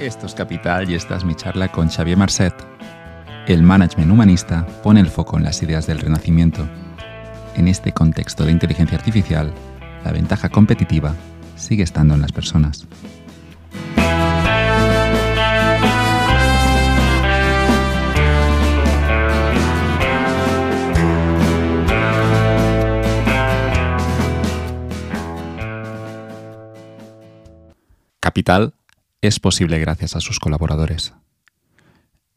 Esto es Capital y esta es mi charla con Xavier Marcet. El management humanista pone el foco en las ideas del renacimiento. En este contexto de inteligencia artificial, la ventaja competitiva sigue estando en las personas. Capital es posible gracias a sus colaboradores.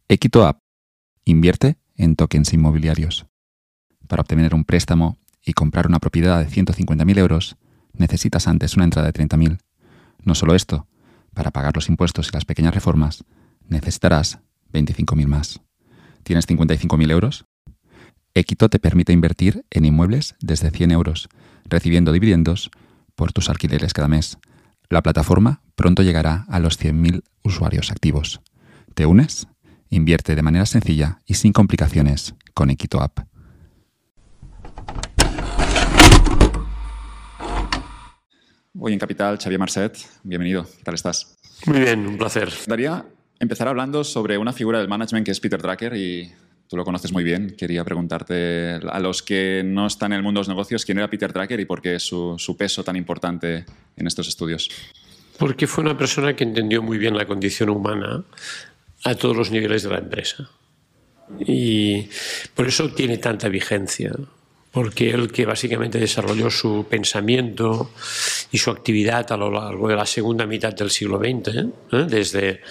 Equito App invierte en tokens inmobiliarios. Para obtener un préstamo y comprar una propiedad de 150.000 euros, necesitas antes una entrada de 30.000. No solo esto, para pagar los impuestos y las pequeñas reformas, necesitarás 25.000 más. ¿Tienes 55.000 euros? Equito te permite invertir en inmuebles desde 100 euros, recibiendo dividendos por tus alquileres cada mes. La plataforma pronto llegará a los 100.000 usuarios activos. ¿Te unes? Invierte de manera sencilla y sin complicaciones con Equito App. Hoy en Capital, Xavier Marcet, bienvenido. ¿Qué tal estás? Muy bien, un placer. Daría empezar hablando sobre una figura del management que es Peter Drucker y tú lo conoces muy bien. Quería preguntarte a los que no están en el mundo de los negocios quién era Peter Drucker y por qué su, su peso tan importante en estos estudios. Porque fue una persona que entendió muy bien la condición humana a todos los niveles de la empresa. Y por eso tiene tanta vigencia porque él que básicamente desarrolló su pensamiento y su actividad a lo largo de la segunda mitad del siglo XX, ¿eh? desde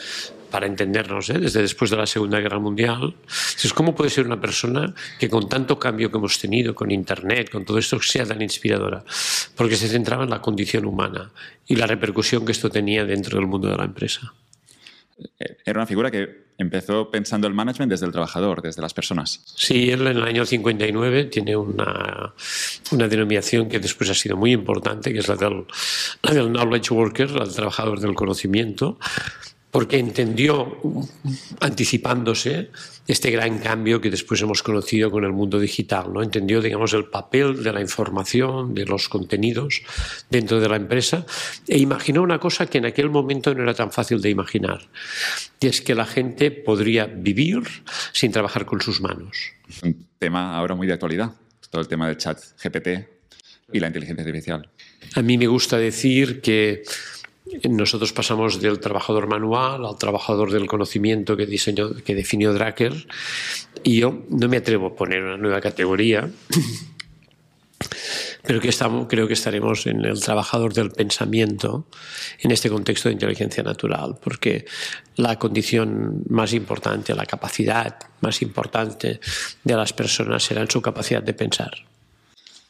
para entendernos, ¿eh? desde después de la Segunda Guerra Mundial. Es cómo puede ser una persona que con tanto cambio que hemos tenido, con Internet, con todo esto, sea tan inspiradora, porque se centraba en la condición humana y la repercusión que esto tenía dentro del mundo de la empresa. Era una figura que empezó pensando el management desde el trabajador, desde las personas. Sí, él en el año 59 tiene una, una denominación que después ha sido muy importante, que es la del, la del knowledge worker, el trabajador del conocimiento, porque entendió, anticipándose, este gran cambio que después hemos conocido con el mundo digital. ¿no? Entendió, digamos, el papel de la información, de los contenidos dentro de la empresa e imaginó una cosa que en aquel momento no era tan fácil de imaginar, y es que la gente podría vivir sin trabajar con sus manos. Un tema ahora muy de actualidad, todo el tema del chat GPT y la inteligencia artificial. A mí me gusta decir que nosotros pasamos del trabajador manual al trabajador del conocimiento que, diseñó, que definió Drucker y yo no me atrevo a poner una nueva categoría, pero que estamos, creo que estaremos en el trabajador del pensamiento en este contexto de inteligencia natural, porque la condición más importante, la capacidad más importante de las personas será en su capacidad de pensar.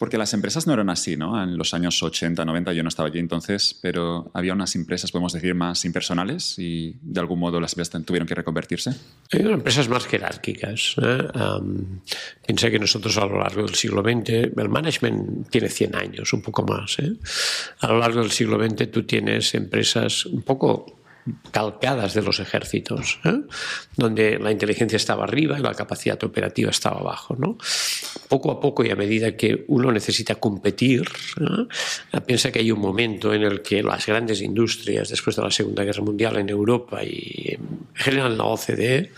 Porque las empresas no eran así, ¿no? En los años 80, 90, yo no estaba allí entonces, pero había unas empresas, podemos decir, más impersonales y de algún modo las empresas tuvieron que reconvertirse. Eran empresas más jerárquicas. ¿eh? Um, que nosotros a lo largo del siglo XX, el management tiene 100 años, un poco más. ¿eh? A lo largo del siglo XX tú tienes empresas un poco calcadas de los ejércitos, ¿eh? donde la inteligencia estaba arriba y la capacidad operativa estaba abajo. Poco a poco y a medida que uno necesita competir, piensa que hay un momento en el que las grandes industrias, después de la Segunda Guerra Mundial en Europa y en general en la OCDE,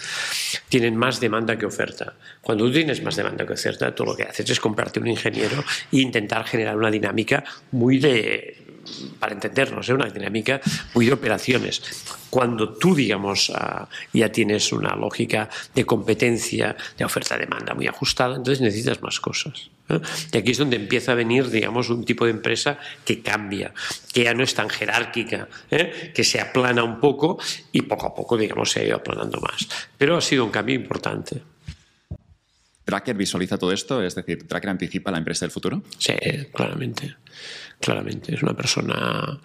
tienen más demanda que oferta. Cuando tú tienes más demanda que oferta, tú lo que haces es comprarte un ingeniero e intentar generar una dinámica muy de para entendernos, ¿eh? una dinámica muy de operaciones. Cuando tú, digamos, ah, ya tienes una lógica de competencia, de oferta-demanda muy ajustada, entonces necesitas más cosas. ¿eh? Y aquí es donde empieza a venir, digamos, un tipo de empresa que cambia, que ya no es tan jerárquica, ¿eh? que se aplana un poco y poco a poco, digamos, se ha ido aplanando más. Pero ha sido un cambio importante. ¿Tracker visualiza todo esto? Es decir, ¿Tracker anticipa la empresa del futuro? Sí, claramente. Claramente. Es una persona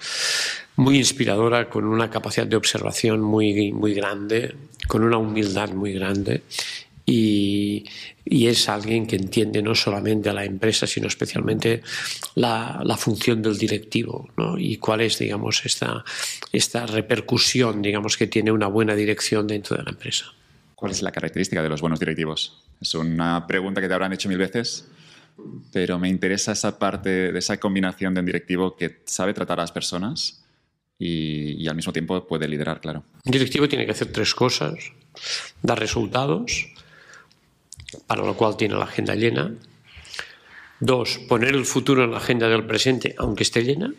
muy inspiradora, con una capacidad de observación muy, muy grande, con una humildad muy grande. Y, es alguien que entiende no solamente a la empresa, sino especialmente la, la función del directivo ¿no? y cuál es, digamos, esta, esta repercusión, digamos, que tiene una buena dirección dentro de la empresa. ¿Cuál es la característica de los buenos directivos? Es una pregunta que te habrán hecho mil veces, pero me interesa esa parte de esa combinación de un directivo que sabe tratar a las personas y, al mismo tiempo puede liderar, claro. Un directivo tiene que hacer tres cosas. Dar resultados, para lo cual tiene la agenda llena. Dos, poner el futuro en la agenda del presente, aunque esté llena.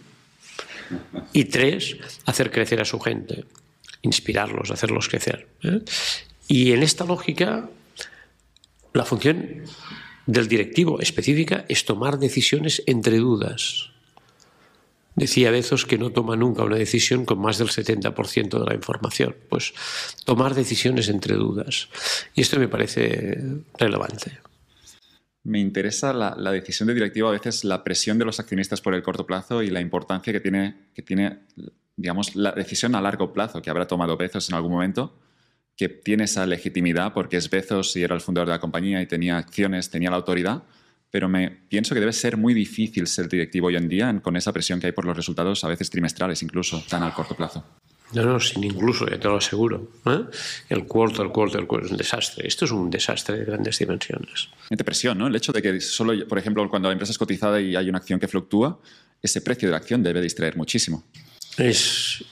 Y tres, hacer crecer a su gente, inspirarlos, hacerlos crecer. ¿eh? Y en esta lógica, la función del directivo específica es tomar decisiones entre dudas. Decía Bezos que no toma nunca una decisión con más del 70% de la información. Pues tomar decisiones entre dudas. Y esto me parece relevante. Me interesa la, decisión de directivo, a veces la presión de los accionistas por el corto plazo y la importancia que tiene, que tiene, digamos, la decisión a largo plazo que habrá tomado Bezos en algún momento, que tiene esa legitimidad porque es Bezos y era el fundador de la compañía y tenía acciones, tenía la autoridad, pero me pienso que debe ser muy difícil ser directivo hoy en día con esa presión que hay por los resultados, a veces trimestrales incluso, tan al corto plazo. No, no, sin incluso, ya te lo aseguro. ¿eh? El cuarto, el cuarto, el cuarto es un desastre. Esto es un desastre de grandes dimensiones. De presión, ¿no? El hecho de que solo, por ejemplo, cuando la empresa es cotizada y hay una acción que fluctúa, ese precio de la acción debe distraer muchísimo. Es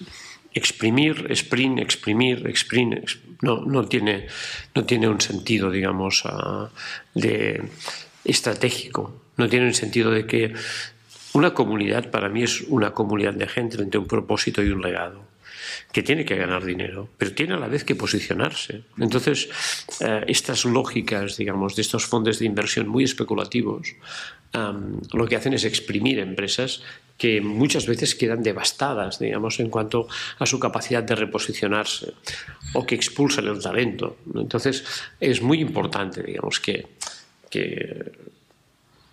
exprimir, sprint, exprimir, exprimir. No, no, tiene, no tiene un sentido, digamos, de estratégico. No tiene un sentido de que una comunidad para mí es una comunidad de gente entre un propósito y un legado que tiene que ganar dinero, pero tiene a la vez que posicionarse. Entonces, eh, estas lógicas, digamos, de estos fondos de inversión muy especulativos, lo que hacen es exprimir empresas que muchas veces quedan devastadas, digamos, en cuanto a su capacidad de reposicionarse o que expulsan el talento. Entonces, es muy importante, digamos, que,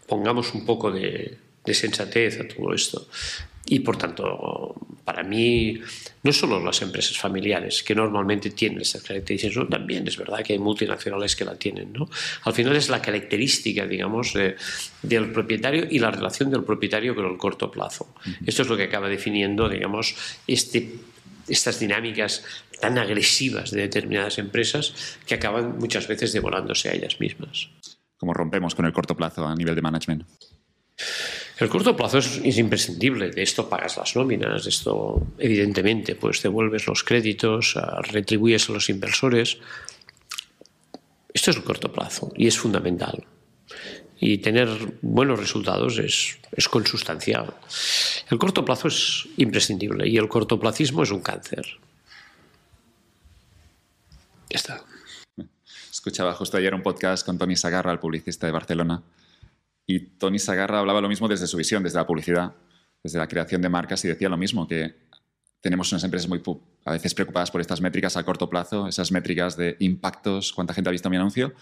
pongamos un poco de, de sensatez a todo esto. Y por tanto, para mí, no solo las empresas familiares, que normalmente tienen estas características, también es verdad que hay multinacionales que la tienen. ¿no? Al final es la característica, digamos, del propietario y la relación del propietario con el corto plazo. Esto es lo que acaba definiendo, digamos, este, estas dinámicas tan agresivas de determinadas empresas que acaban muchas veces devorándose a ellas mismas. ¿Cómo rompemos con el corto plazo a nivel de management? El corto plazo es, imprescindible. De esto pagas las nóminas, de esto, evidentemente, pues devuelves los créditos, ah, retribuyes a los inversores. Esto es el corto plazo y es fundamental. Y tener buenos resultados es, es consustancial. El corto plazo es imprescindible y el cortoplacismo es un cáncer. Ya está. Escuchaba justo ayer un podcast con Tony Sagarra, el publicista de Barcelona, y Tony Sagarra hablaba lo mismo desde su visión, desde la publicidad, desde la creación de marcas y decía lo mismo, que tenemos unas empresas muy a veces preocupadas por estas métricas a corto plazo, esas métricas de impactos, cuánta gente ha visto mi anuncio,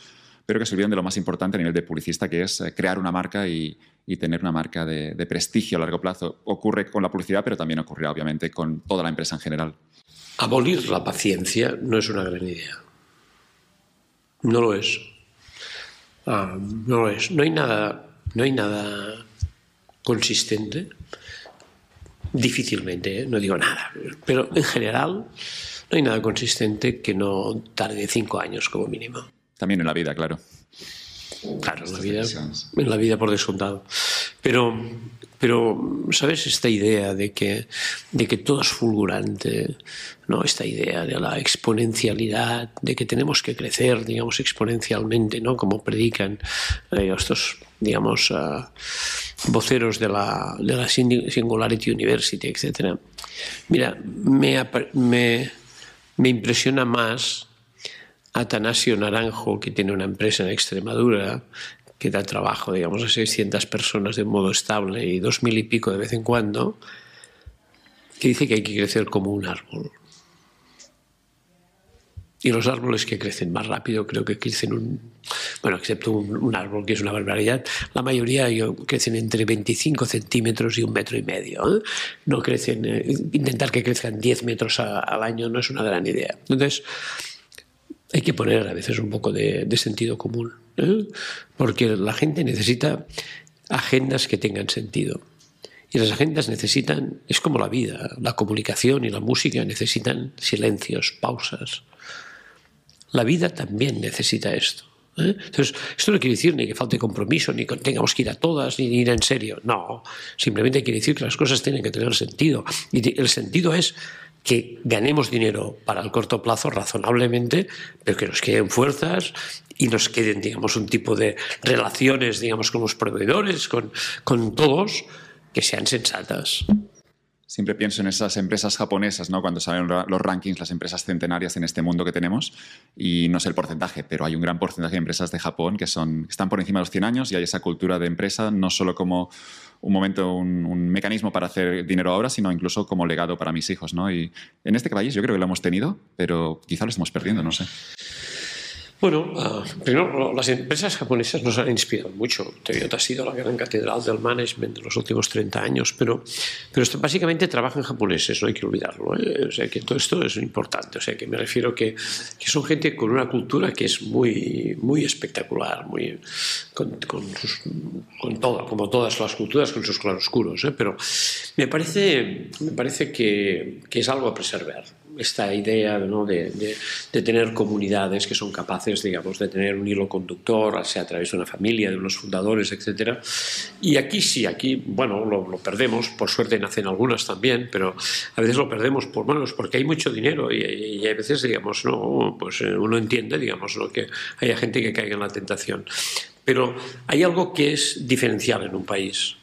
pero que se olvidan de lo más importante a nivel de publicista, que es eh, crear una marca y, tener una marca de, prestigio a largo plazo. Ocurre con la publicidad, pero también ocurrirá obviamente con toda la empresa en general. Abolir la paciencia no es una gran idea. No lo es. Ah, no lo es. No hay nada no hay nada consistente, difícilmente, ¿eh? no digo nada, pero en general no hay nada consistente que no tarde cinco años como mínimo. También en la vida, claro. Claro, en la vida, en la vida por descontado. Pero pero, ¿sabes? Esta idea de que, de que todo es fulgurante, ¿no? Esta idea de la exponencialidad, de que tenemos que crecer, digamos, exponencialmente, ¿no? Como predican eh, estos, digamos, uh, voceros de la, de la Singularity University, etc. Mira, me, me, me impresiona más Atanasio Naranjo, que tiene una empresa en Extremadura, que da trabajo, digamos, a 600 personas de modo estable y dos mil y pico de vez en cuando, que dice que hay que crecer como un árbol. Y los árboles que crecen más rápido creo que crecen un... Bueno, excepto un, árbol que es una barbaridad, la mayoría crecen entre 25 centímetros y un metro y medio. ¿eh? No crecen... Eh, intentar que crezcan 10 metros al año no es una gran idea. Entonces, hay que poner a veces un poco de, sentido común, ¿eh? porque la gente necesita agendas que tengan sentido. Y las agendas necesitan, es como la vida, la comunicación y la música necesitan silencios, pausas. La vida también necesita esto. ¿eh? Entonces, esto no quiere decir ni que falte compromiso, ni que tengamos que ir a todas, ni ir en serio. No, simplemente quiere decir que las cosas tienen que tener sentido. Y el sentido es que ganemos dinero para el corto plazo razonablemente, pero que nos queden fuerzas y nos queden, digamos, un tipo de relaciones, digamos, con los proveedores, con, con todos, que sean sensatas. Siempre pienso en esas empresas japonesas, ¿no? Cuando salen los rankings, las empresas centenarias en este mundo que tenemos, y no sé el porcentaje, pero hay un gran porcentaje de empresas de Japón que son, están por encima de los 100 años y hay esa cultura de empresa, no solo como un momento, un, mecanismo para hacer dinero ahora, sino incluso como legado para mis hijos, ¿no? Y en este país yo creo que lo hemos tenido, pero quizá lo estamos perdiendo, no sé. Bueno, uh, primero, las empresas japonesas nos han inspirado mucho. Toyota ha sido la gran catedral del management de los últimos 30 años, pero, pero esto, básicamente trabajan japoneses, no hay que olvidarlo. ¿eh? O sea, que todo esto es importante. O sea, que me refiero que, que son gente con una cultura que es muy, muy espectacular, muy, con, con, sus, con todo, como todas las culturas, con sus claroscuros. ¿eh? Pero me parece, me parece que, que es algo a preservar esta idea de, tener comunidades que son capaces, digamos, de tener un hilo conductor, sea a través de una familia, de unos fundadores, etc. Y aquí sí, aquí, bueno, lo, perdemos, por suerte nacen algunas también, pero a veces lo perdemos por, bueno, porque hay mucho dinero y, a veces, digamos, no, pues eh, uno entiende, digamos, que haya gente que caiga en la tentación. Pero hay algo que es diferencial en un país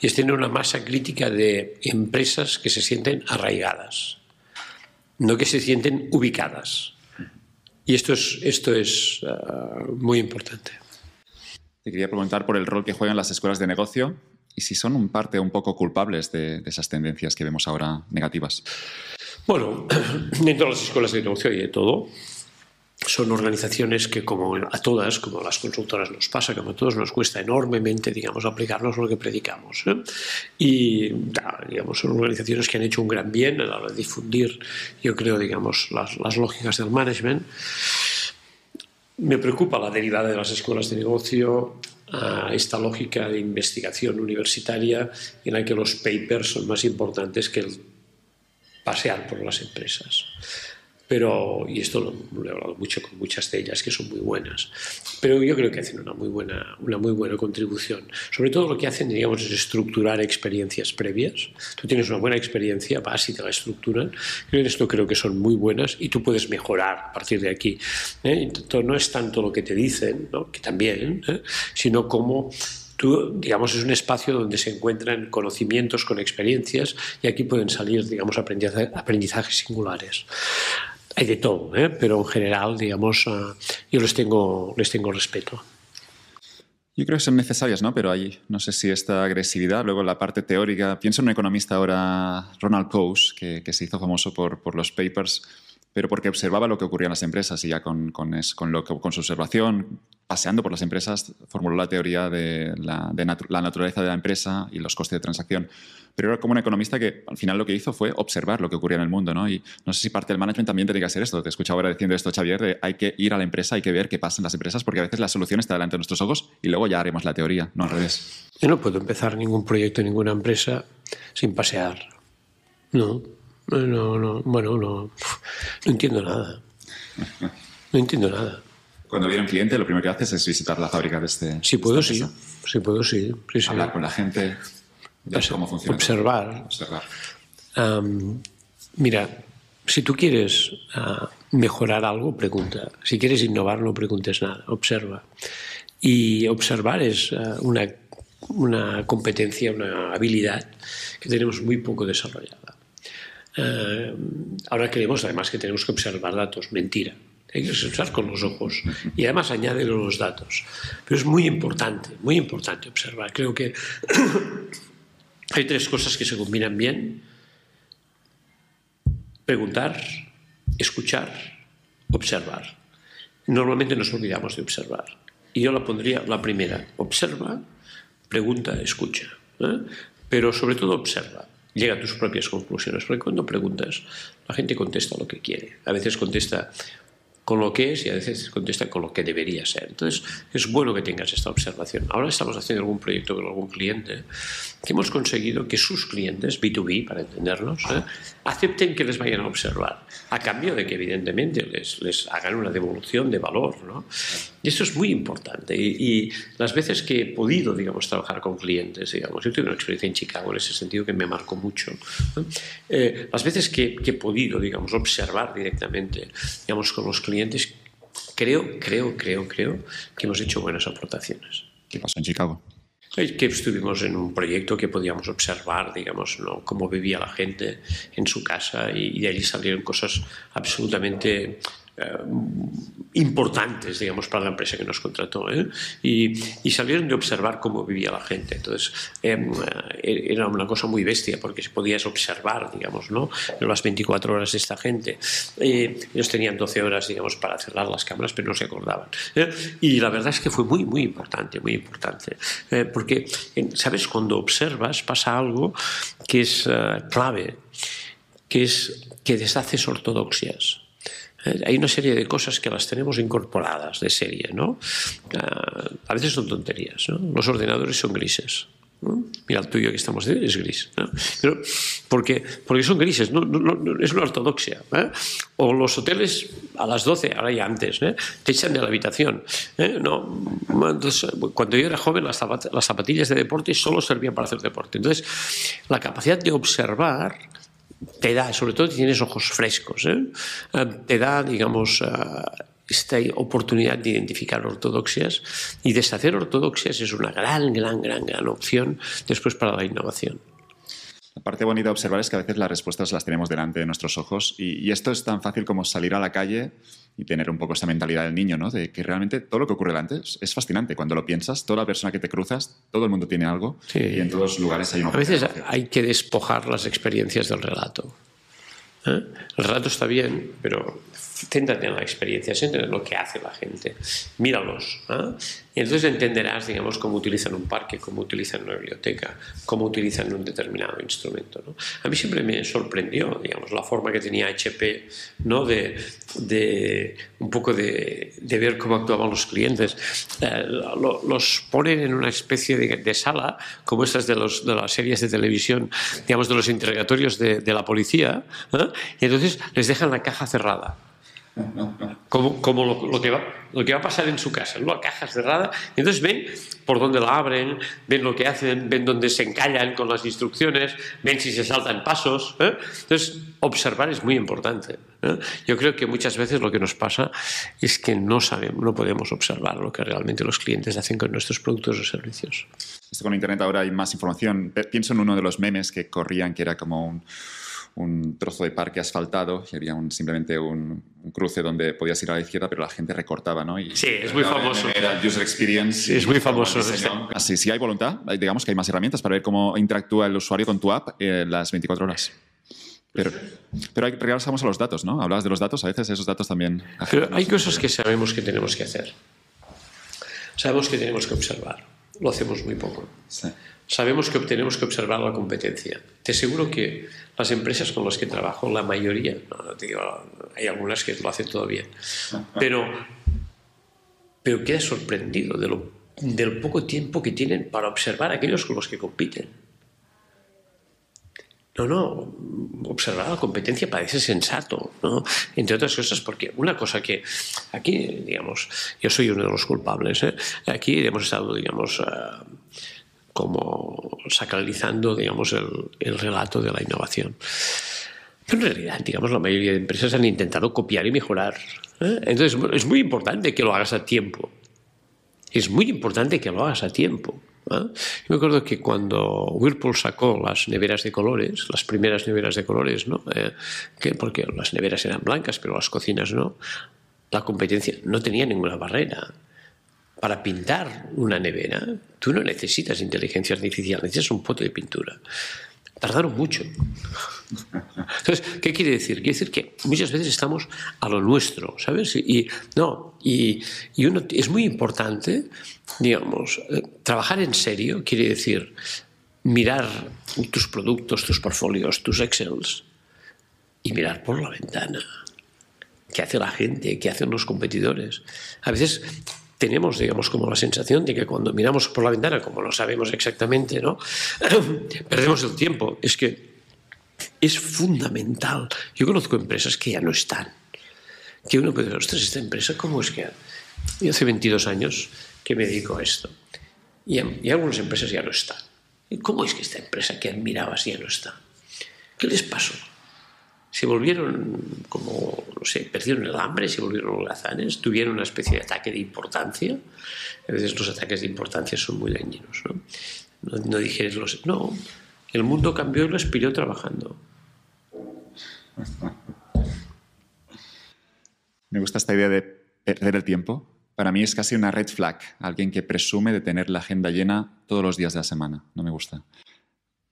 y es tener una masa crítica de empresas que se sienten arraigadas no que se sienten ubicadas. Y esto es, esto es uh, muy importante. Te quería preguntar por el rol que juegan las escuelas de negocio y si son un parte un poco culpables de, de esas tendencias que vemos ahora negativas. Bueno, dentro de las escuelas de negocio hay de todo son organizaciones que como a todas, como a las consultoras nos pasa, como a todos nos cuesta enormemente, digamos, aplicarnos lo que predicamos. ¿eh? Y, digamos, son organizaciones que han hecho un gran bien a la hora de difundir, yo creo, digamos, las, las lógicas del management. Me preocupa la derivada de las escuelas de negocio a esta lógica de investigación universitaria en la que los papers son más importantes que el pasear por las empresas pero, y esto lo, lo, he hablado mucho con muchas de ellas que son muy buenas, pero yo creo que hacen una muy buena, una muy buena contribución. Sobre todo lo que hacen, digamos, es estructurar experiencias previas. Tú tienes una buena experiencia, vas y te la estructuran. Creo esto creo que son muy buenas y tú puedes mejorar a partir de aquí. ¿eh? No es tanto lo que te dicen, ¿no? que también, ¿eh? sino cómo Tú, digamos, es un espacio donde se encuentran conocimientos con experiencias y aquí pueden salir, digamos, aprendizaje, aprendizajes singulares hay de todo, ¿eh? pero en general, digamos, uh, yo les tengo, les tengo respeto. Yo creo que son necesarias, ¿no? Pero hay, no sé si esta agresividad, luego la parte teórica. Pienso en un economista ahora, Ronald Coase, que, que se hizo famoso por, por, los papers, pero porque observaba lo que ocurría en las empresas y ya con, con, es, con, lo, con su observación paseando por las empresas, formuló la teoría de, la, de natu la, naturaleza de la empresa y los costes de transacción. Pero era como un economista que al final lo que hizo fue observar lo que ocurría en el mundo. ¿no? Y no sé si parte del management también tiene que hacer esto. Te escuchaba ahora diciendo esto, Xavier, de hay que ir a la empresa, hay que ver qué pasa en las empresas, porque a veces la solución está delante de nuestros ojos y luego ya haremos la teoría, no al revés. Yo no puedo empezar ningún proyecto en ninguna empresa sin pasear. No, no, no, bueno, no, no entiendo nada. No entiendo nada. Cuando viene un cliente, lo primero que haces es visitar la fábrica de este. Si puedo, sí. Si puedo, sí. sí, sí. Hablar con la gente, ver cómo funciona. Observar. Observar. Um, mira, si tú quieres uh, mejorar algo, pregunta. Si quieres innovar, no preguntes nada. Observa. Y observar es uh, una, una competencia, una habilidad que tenemos muy poco desarrollada. Uh, ahora creemos además que tenemos que observar datos. Mentira hay que observar con los ojos y además añade los datos. Pero es muy importante, muy importante observar. Creo que hay tres cosas que se combinan bien. Preguntar, escuchar, observar. Normalmente nos olvidamos de observar. Y yo la pondría la primera. Observa, pregunta, escucha. ¿eh? Pero sobre todo observa llega a tus propias conclusiones. Porque cuando preguntas, la gente contesta lo que quiere. A veces contesta con lo que es y a veces contesta con lo que debería ser. Entonces, es bueno que tengas esta observación. Ahora estamos haciendo algún proyecto con algún cliente que hemos conseguido que sus clientes, B2B, para entendernos, ¿eh? acepten que les vayan a observar, a cambio de que evidentemente les, les hagan una devolución de valor. ¿no? Y esto es muy importante. Y, las veces que he podido, digamos, trabajar con clientes, digamos, yo tuve una experiencia en Chicago en ese sentido que me marcó mucho. Eh, las veces que, que he podido, digamos, observar directamente, digamos, con los clientes, clientes, creo, creo, creo, creo que hemos hecho buenas aportaciones. ¿Qué pasó en Chicago? Que estuvimos en un proyecto que podíamos observar, digamos, ¿no? cómo vivía la gente en su casa y de allí salieron cosas absolutamente eh, importantes, digamos, para la empresa que nos contrató. ¿eh? Y, salieron de observar cómo vivía la gente. Entonces, em, eh, era una cosa muy bestia porque podías observar, digamos, ¿no? las 24 horas de esta gente. ellos tenían 12 horas, digamos, para cerrar las cámaras, pero no se acordaban. Y la verdad es que fue muy, muy importante, muy importante. porque, ¿sabes? Cuando observas pasa algo que es clave, que es que deshaces ortodoxias. Eh, hay una serie de cosas que las tenemos incorporadas de serie, ¿no? Ah, a veces son tonterías, ¿no? Los ordenadores son grises. Mira, el tuyo que estamos de es gris. ¿no? Pero porque, porque son grises, no, es una ortodoxia. ¿eh? O los hoteles a las 12, ahora ya antes, ¿eh? te echan de la habitación. No, entonces, cuando yo era joven, las zapatillas de deporte solo servían para hacer deporte. Entonces, la capacidad de observar te da, sobre todo si tienes ojos frescos, ¿eh? Eh, te da, digamos, eh, esta oportunidad de identificar ortodoxias y deshacer ortodoxias es una gran, gran, gran, gran opción después para la innovación. La parte bonita de observar es que a veces las respuestas las tenemos delante de nuestros ojos y, esto es tan fácil como salir a la calle y tener un poco esa mentalidad del niño, ¿no? De que realmente todo lo que ocurre delante es, fascinante. Cuando lo piensas, toda la persona que te cruzas, todo el mundo tiene algo y en todos los lugares hay una A veces hay que despojar las experiencias del relato. ¿eh? El relato está bien, pero céntrate en la experiencia, céntrate en lo que hace la gente, míralos. ¿eh? Y entonces entenderás, digamos, cómo utilizan un parque, cómo utilizan una biblioteca, cómo utilizan un determinado instrumento. A mí siempre me sorprendió, digamos, la forma que tenía HP, ¿no? De, de un poco de, ver cómo actuaban los clientes. Eh, los ponen en una especie de, sala, como estas de, las series de televisión, digamos, de los interrogatorios de, de la policía, ¿eh? y entonces les dejan la caja cerrada como, como lo, que va, lo que va a pasar en su casa, ¿no? caja cerrada. Entonces ven por dónde la abren, ven lo que hacen, ven dónde se encallan con las instrucciones, ven si se saltan pasos. ¿eh? Entonces, observar es muy importante. ¿eh? Yo creo que muchas veces lo que nos pasa es que no sabemos, no podemos observar lo que realmente los clientes hacen con nuestros productos o servicios. Con Internet ahora hay más información. Pienso en uno de los memes que corrían, que era como un un trozo de parque asfaltado y había un, simplemente un, cruce donde podías ir a la izquierda, pero la gente recortaba, ¿no? Y sí, es muy famoso. Era user experience. es muy famoso. Así, si hay voluntad, digamos que hay más herramientas para ver cómo interactúa el usuario con tu app eh, las 24 horas. Pero, pero regresamos a los datos, ¿no? Hablabas de los datos, a veces esos datos también... Pero hay cosas que sabemos que tenemos que hacer. Sabemos que tenemos que observar. Lo hacemos muy poco. Sí sabemos que tenemos que observar la competencia. Te aseguro que las empresas con las que trabajo, la mayoría, hay algunas que lo hacen todo bien, pero, pero queda sorprendido de lo, del poco tiempo que tienen para observar a aquellos con los que compiten. No, no, observar la competencia parece sensato, ¿no? Entre otras cosas, porque una cosa que aquí, digamos, yo soy uno de los culpables, ¿eh? aquí hemos estado, digamos, uh, como sacralizando, digamos, el, el relato de la innovación. Pero en realidad, digamos, la mayoría de empresas han intentado copiar y mejorar. ¿eh? Entonces, es muy importante que lo hagas a tiempo. Es muy importante que lo hagas a tiempo. ¿Eh? Yo me acuerdo que cuando Whirlpool sacó las neveras de colores, las primeras neveras de colores, ¿no? Eh, que porque las neveras eran blancas, pero las cocinas no, la competencia no tenía ninguna barrera para pintar una nevera, tú no necesitas inteligencia artificial, necesitas un pote de pintura. Tardaron mucho. Entonces, ¿qué quiere decir? Quiere decir que muchas veces estamos a lo nuestro, ¿sabes? Y, no, y, y uno, es muy importante, digamos, eh, trabajar en serio quiere decir mirar tus productos, tus portfolios, tus Excels y mirar por la ventana qué hace la gente, qué hacen los competidores. A veces tenemos, digamos, como la sensación de que cuando miramos por la ventana, como no sabemos exactamente, ¿no? perdemos el tiempo. Es que es fundamental. Yo conozco empresas que ya no están. Que uno puede decir, ostras, esta empresa, ¿cómo es que...? Yo hace 22 años que me dedico a esto. Y, y algunas empresas ya no están. ¿Y cómo es que esta empresa que admirabas ya no está? ¿Qué les pasó? Se volvieron como, no sé, perdieron el hambre, se volvieron holgazanes, tuvieron una especie de ataque de importancia. A veces los ataques de importancia son muy dañinos, ¿no? No, no los... No, el mundo cambió y lo expiró trabajando. Me gusta esta idea de perder el tiempo. Para mí es casi una red flag, alguien que presume de tener la agenda llena todos los días de la semana. No me gusta.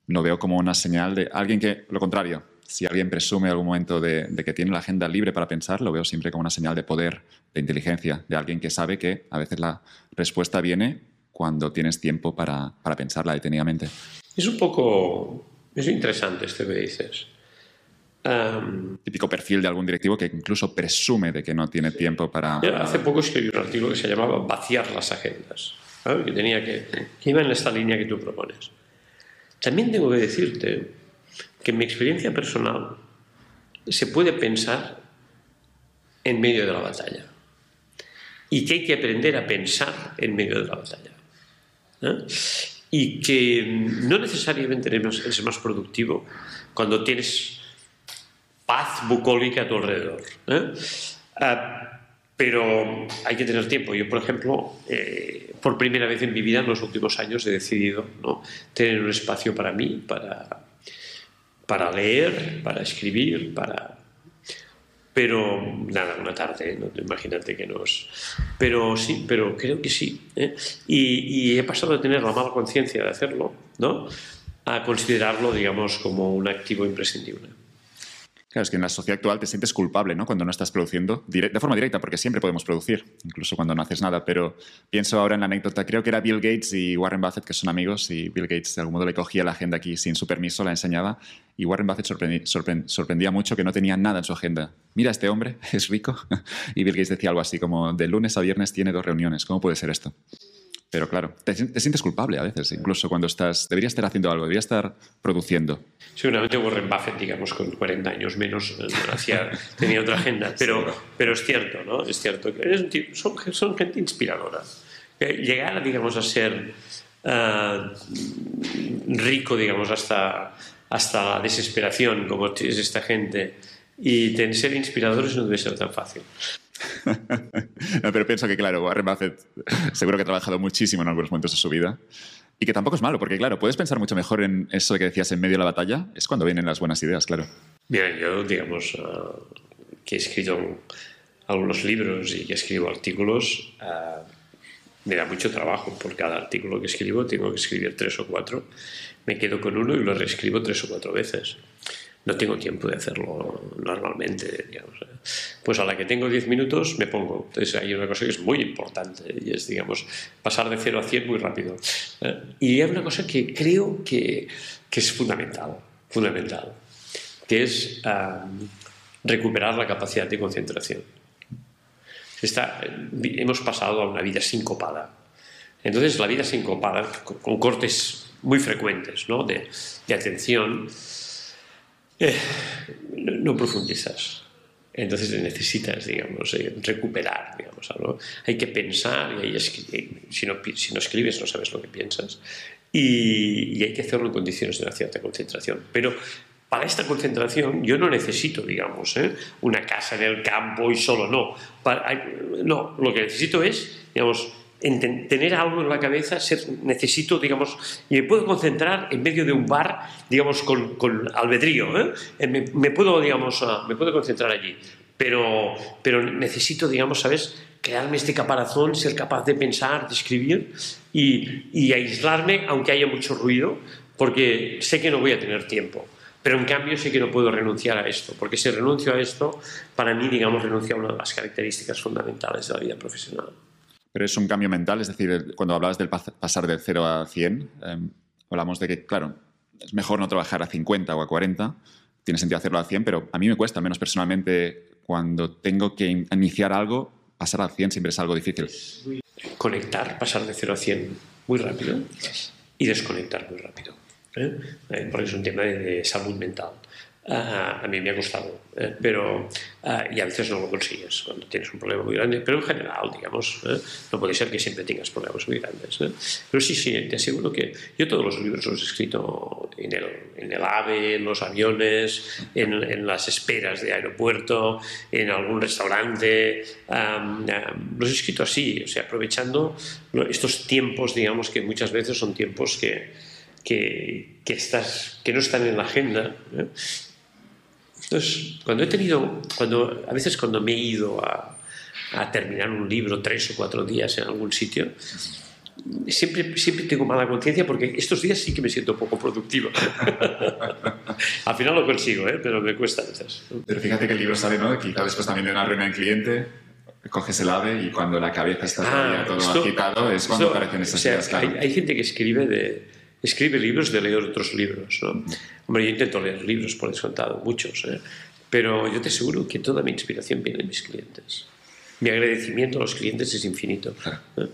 No veo como una señal de alguien que, lo contrario, si alguien presume en algún momento de, que tiene la agenda libre para pensar, lo veo siempre como una señal de poder, de inteligencia, de alguien que sabe que a veces la respuesta viene cuando tienes tiempo para, para pensarla detenidamente. Es un poco... Es interesante esto que dices. Típico perfil de algún directivo que incluso presume de que no tiene tiempo para... Hace poco escribí un artículo que se llamaba Vaciar las agendas, que, tenía que, que iba en esta línea que tú propones. También tengo que decirte que en mi experiencia personal se puede pensar en medio de la batalla y que hay que aprender a pensar en medio de la batalla. Y que no necesariamente es más productivo cuando tienes paz bucólica a tu alrededor. ¿eh? Ah, pero hay que tener tiempo. Yo, por ejemplo, eh, por primera vez en mi vida en los últimos años he decidido ¿no? tener un espacio para mí, para, para leer, para escribir, para... Pero nada, una tarde, ¿no? imagínate que no es... Pero sí, pero creo que sí. ¿eh? Y, y, he pasado de tener la mala conciencia de hacerlo, ¿no? A considerarlo, digamos, como un activo imprescindible. Claro, es que en la sociedad actual te sientes culpable, ¿no? Cuando no estás produciendo de forma directa, porque siempre podemos producir, incluso cuando no haces nada. Pero pienso ahora en la anécdota, creo que era Bill Gates y Warren Buffett, que son amigos, y Bill Gates de algún modo le cogía la agenda aquí sin su permiso, la enseñaba, y Warren Buffett sorprendía mucho que no tenía nada en su agenda. Mira, este hombre es rico. y Bill Gates decía algo así como, de lunes a viernes tiene dos reuniones, ¿cómo puede ser esto? Pero claro, te, sientes culpable a veces, incluso cuando estás, deberías estar haciendo algo, deberías estar produciendo. Seguramente Warren Buffett, digamos, con 40 años menos, eh, hacía, tenía otra agenda, pero, pero es cierto, ¿no? Es cierto que son, son gente inspiradora. Eh, llegar, digamos, a ser uh, rico, digamos, hasta, hasta la desesperación, como es esta gente, y ser inspiradores no debe ser tan fácil. pero pienso que, claro, Warren Buffett seguro que ha trabajado muchísimo en algunos momentos de su vida. Y que tampoco es malo, porque, claro, puedes pensar mucho mejor en eso que decías en medio de la batalla. Es cuando vienen las buenas ideas, claro. Bien, yo, digamos, ah, que he escrito algunos libros y que escribo artículos, ah, me da mucho trabajo. Por cada artículo que escribo tengo que escribir tres o cuatro. Me quedo con uno y lo reescribo tres o cuatro veces no tengo tiempo de hacerlo normalmente. ¿eh? Pues a la que tengo 10 minutos me pongo. Entonces hay una cosa que es muy importante y es, digamos, pasar de 0 a 100 muy rápido. ¿eh? Y hay una cosa que creo que, que es fundamental, fundamental, que es recuperar la capacidad de concentración. Está, hemos pasado a una vida sincopada. Entonces la vida sincopada, con, cortes muy frecuentes ¿no? de, de atención, eh, no profundizas. Entonces necesitas, digamos, eh, recuperar, digamos. Hay que pensar y si, no, si no escribes no sabes lo que piensas y, hay que hacerlo en condiciones de una cierta concentración. Pero para esta concentración yo no necesito, digamos, ¿eh? una casa en el campo y solo no. no, lo que necesito es, digamos, tener algo en la cabeza, ser, necesito, digamos, y me puedo concentrar en medio de un bar, digamos, con, con albedrío, ¿eh? Eh, me, puedo, digamos, ah, me puedo concentrar allí, pero, pero necesito, digamos, ¿sabes?, crearme este caparazón, ser capaz de pensar, de escribir y, y aislarme, aunque haya mucho ruido, porque sé que no voy a tener tiempo. Pero en cambio sé que no puedo renunciar a esto, porque si renuncio a esto, para mí, digamos, renuncio a una de las características fundamentales de la vida profesional. Pero es un cambio mental, es decir, cuando hablabas del pasar de 0 a 100, em, hablamos de que, claro, es mejor no trabajar a 50 o a 40, tiene sentido hacerlo a 100, pero a mí me cuesta, menos personalmente, cuando tengo que iniciar algo, pasar al 100 siempre es algo difícil. Conectar, pasar de 0 a 100 muy rápido y desconectar muy rápido. ¿eh? Eh, porque es un tema de salud mental. Ah, a mí me ha costado, eh, pero ah, y a veces no lo consigues cuando tienes un problema muy grande, pero en general, digamos, eh, no puede ser que siempre tengas problemas muy grandes. Eh. Pero sí, sí, te aseguro que yo todos los libros los he escrito en el, en el AVE, en los aviones, en, en, las esperas de aeropuerto, en algún restaurante, los he escrito así, o sea, aprovechando estos tiempos, digamos, que muchas veces son tiempos que, que, que, estás, que no están en la agenda. Entonces, cuando he tenido, cuando, a veces cuando me he ido a, a terminar un libro tres o cuatro días en algún sitio, siempre, siempre tengo mala conciencia porque estos días sí que me siento poco productivo. Al final lo consigo, ¿eh? pero me cuesta veces. Pero fíjate que el libro sale, ¿no? Quizá después también de una reunión en cliente, coges el ave y cuando la cabeza está ah, todo agitado es cuando aparecen esas ideas. Claro. Hay, hay, gente que escribe de, escribe libros de leer otros libros. ¿no? Hombre, yo intento leer libros, por descontado, muchos, ¿eh? pero yo te aseguro que toda mi inspiración viene de mis clientes. Mi agradecimiento a los clientes es infinito. ¿eh?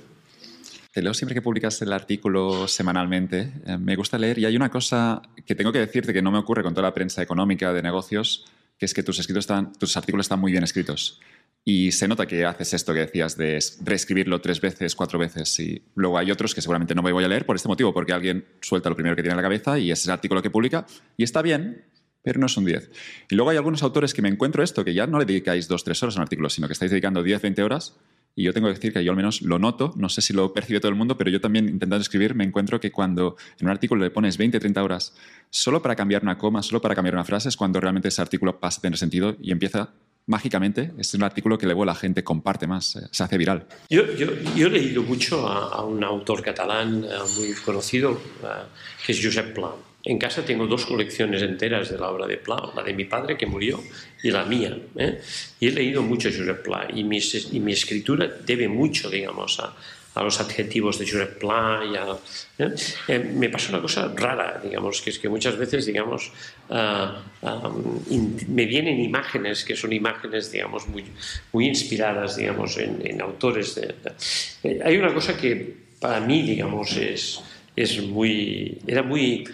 Te leo siempre que publicas el artículo semanalmente. Eh, me gusta leer y hay una cosa que tengo que decirte que no me ocurre con toda la prensa económica de negocios, que es que tus, escritos están, tus artículos están muy bien escritos. Y se nota que haces esto que decías de reescribirlo tres veces, cuatro veces. Y luego hay otros que seguramente no me voy a leer por este motivo, porque alguien suelta lo primero que tiene en la cabeza y es el artículo que publica y está bien, pero no es un 10. Y luego hay algunos autores que me encuentro esto, que ya no le dedicáis dos, tres horas a un artículo, sino que estáis dedicando 10, 20 horas. Y yo tengo que decir que yo al menos lo noto, no sé si lo percibe todo el mundo, pero yo también intentando escribir me encuentro que cuando en un artículo le pones 20, 30 horas solo para cambiar una coma, solo para cambiar una frase, es cuando realmente ese artículo pasa a tener sentido y empieza mágicamente, es un artículo que luego la gente comparte más, eh, se hace viral. Yo, yo, yo he leído mucho a, a un autor catalán uh, muy conocido, uh, que es Josep Pla. En casa tengo dos colecciones enteras de la obra de Pla, la de mi padre que murió y la mía. ¿eh? Y he leído mucho a Josep Pla y mi, y mi escritura debe mucho, digamos, a, a los adjetivos de Josep Pla. Y a, ¿eh? Eh, me pasa una cosa rara, digamos, que es que muchas veces, digamos, uh, um, in, me vienen imágenes que son imágenes, digamos, muy, muy inspiradas, digamos, en, en autores. De, de, eh, hay una cosa que para mí, digamos, es, es muy, era muy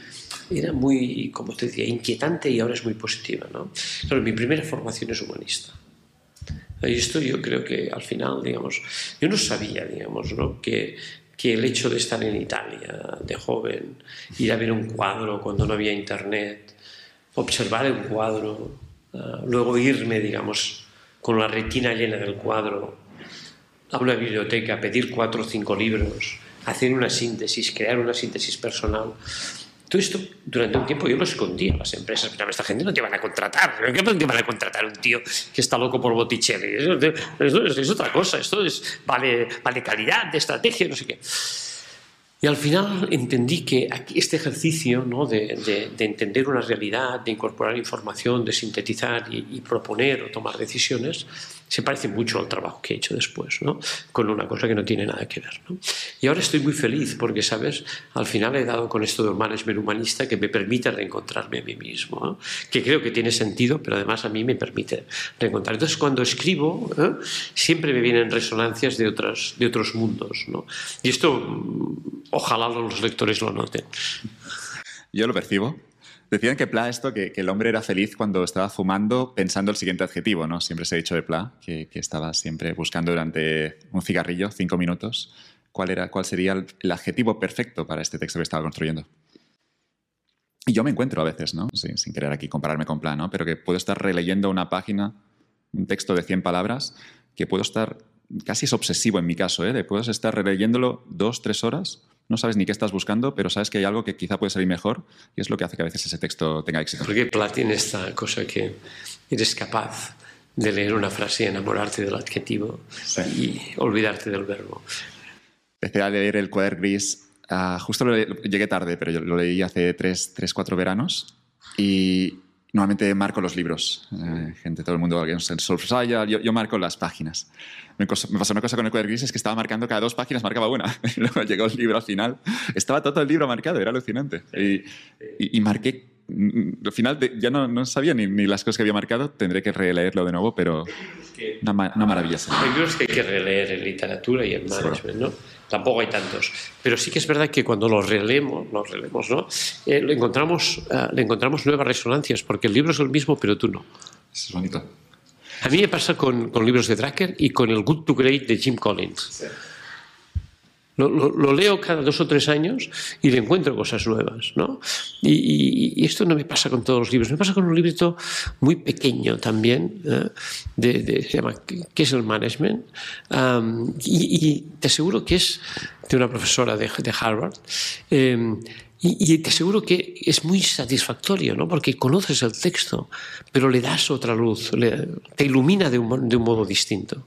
era muy, como te decía, inquietante y ahora es muy positiva. ¿no? Claro, mi primera formación es humanista. Y esto yo creo que al final, digamos, yo no sabía, digamos, ¿no? que, que el hecho de estar en Italia de joven, ir a ver un cuadro cuando no había internet, observar el cuadro, uh, luego irme, digamos, con la retina llena del cuadro a una biblioteca, pedir cuatro o cinco libros, hacer una síntesis, crear una síntesis personal, todo esto durante un tiempo yo lo escondía las empresas. Pero esta gente no te van a contratar. ¿Qué te van a contratar un tío que está loco por Botticelli? Eso es otra cosa. Esto es, vale, calidad, de estrategia, no sé qué. Y al final entendí que este ejercicio ¿no? de, entender una realidad, de incorporar información, de sintetizar y, y, proponer o tomar decisiones, se parece mucho al trabajo que he hecho después, ¿no? con una cosa que no tiene nada que ver. ¿no? Y ahora estoy muy feliz porque, ¿sabes? Al final he dado con esto del management humanista que me permite reencontrarme a mí mismo, que creo que tiene sentido, pero además a mí me permite reencontrar. Entonces, cuando escribo, ¿eh? siempre me vienen resonancias de, otras, de otros mundos. ¿no? Y esto, ojalá los lectores lo noten. Yo lo percibo. Decían que Pla esto, que, que, el hombre era feliz cuando estaba fumando pensando el siguiente adjetivo, ¿no? Siempre se ha dicho de Pla que, que estaba siempre buscando durante un cigarrillo, cinco minutos, cuál, era, cuál sería el, adjetivo perfecto para este texto que estaba construyendo. Y yo me encuentro a veces, ¿no? Sí, sin querer aquí compararme con Pla, ¿no? Pero que puedo estar releyendo una página, un texto de 100 palabras, que puedo estar, casi es obsesivo en mi caso, ¿eh? De puedes estar releyéndolo dos, tres horas no sabes ni qué estás buscando, pero sabes que hay algo que quizá puede salir mejor y es lo que hace que a veces ese texto tenga éxito. Porque Pla tiene esta cosa que eres capaz de leer una frase y enamorarte del adjetivo sí. y olvidarte del verbo. Empecé a leer El cuader gris, uh, justo lo llegué tarde, pero yo lo leí hace tres, tres, cuatro veranos y, normalmente marco los libros. Eh, gente, todo el mundo, alguien se yo, yo marco las páginas. Me, pasó una cosa con el cuaderno gris, es que estaba marcando cada dos páginas, marcaba una. Luego llegó el libro al final, estaba todo el libro marcado, era alucinante. Y, y, marqué, mm, al final ya no, no sabía ni, ni, las cosas que había marcado, tendré que releerlo de nuevo, pero una, una maravilla. Hay libros que hay que releer en literatura y en management, ¿no? Tampoco hay tantos. Pero sí que es verdad que cuando los releemos, los releemos ¿no? Eh, le, encontramos, uh, le encontramos nuevas resonancias, porque el libro es el mismo, pero tú no. Eso es bonito. A mí me pasa con, con libros de Drucker y con el Good to Great de Jim Collins. Sí. Lo, leo cada dos o tres años y le encuentro cosas nuevas. ¿no? Y, esto no me pasa con todos los libros, me pasa con un librito muy pequeño también, ¿eh? de, de, se llama ¿Qué es el management? Y, te aseguro que es de una profesora de, Harvard. Eh, y, te aseguro que es muy satisfactorio, ¿no? porque conoces el texto, pero le das otra luz, le, te ilumina de un modo distinto.